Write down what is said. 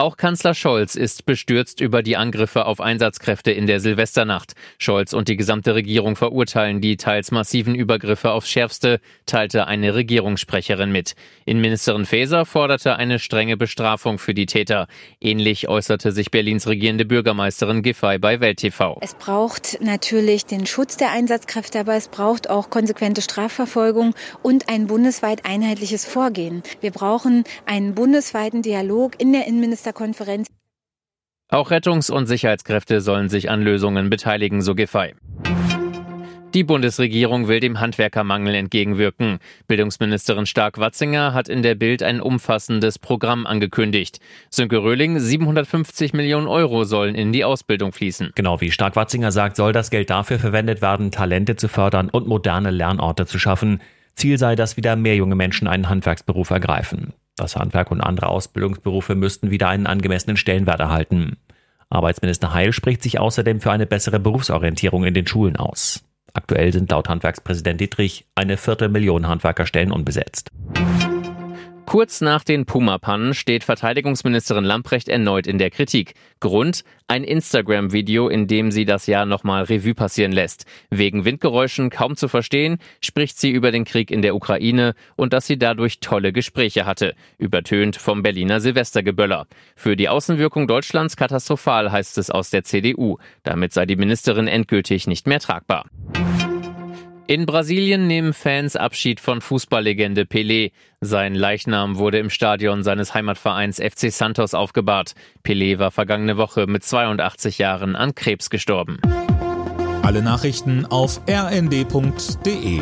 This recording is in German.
Auch Kanzler Scholz ist bestürzt über die Angriffe auf Einsatzkräfte in der Silvesternacht. Scholz und die gesamte Regierung verurteilen die teils massiven Übergriffe aufs Schärfste, teilte eine Regierungssprecherin mit. Innenministerin Faeser forderte eine strenge Bestrafung für die Täter. Ähnlich äußerte sich Berlins regierende Bürgermeisterin Giffey bei Welt TV. Es braucht natürlich den Schutz der Einsatzkräfte, aber es braucht auch konsequente Strafverfolgung und ein bundesweit einheitliches Vorgehen. Wir brauchen einen bundesweiten Dialog in der Innenministerin Ministerkonferenz. Auch Rettungs- und Sicherheitskräfte sollen sich an Lösungen beteiligen, so Giffey. Die Bundesregierung will dem Handwerkermangel entgegenwirken. Bildungsministerin Stark-Watzinger hat in der Bild ein umfassendes Programm angekündigt. Sönke Röhling, 750 Millionen Euro sollen in die Ausbildung fließen. Genau wie Stark-Watzinger sagt, soll das Geld dafür verwendet werden, Talente zu fördern und moderne Lernorte zu schaffen. Ziel sei, dass wieder mehr junge Menschen einen Handwerksberuf ergreifen. Das Handwerk und andere Ausbildungsberufe müssten wieder einen angemessenen Stellenwert erhalten. Arbeitsminister Heil spricht sich außerdem für eine bessere Berufsorientierung in den Schulen aus. Aktuell sind laut Handwerkspräsident Dietrich eine Viertelmillion Handwerkerstellen unbesetzt. Kurz nach den Puma-Pannen steht Verteidigungsministerin Lamprecht erneut in der Kritik. Grund? Ein Instagram-Video, in dem sie das Jahr nochmal Revue passieren lässt. Wegen Windgeräuschen kaum zu verstehen, spricht sie über den Krieg in der Ukraine und dass sie dadurch tolle Gespräche hatte. Übertönt vom Berliner Silvestergeböller. Für die Außenwirkung Deutschlands katastrophal, heißt es aus der CDU. Damit sei die Ministerin endgültig nicht mehr tragbar. In Brasilien nehmen Fans Abschied von Fußballlegende Pelé. Sein Leichnam wurde im Stadion seines Heimatvereins FC Santos aufgebahrt. Pelé war vergangene Woche mit 82 Jahren an Krebs gestorben. Alle Nachrichten auf rnd.de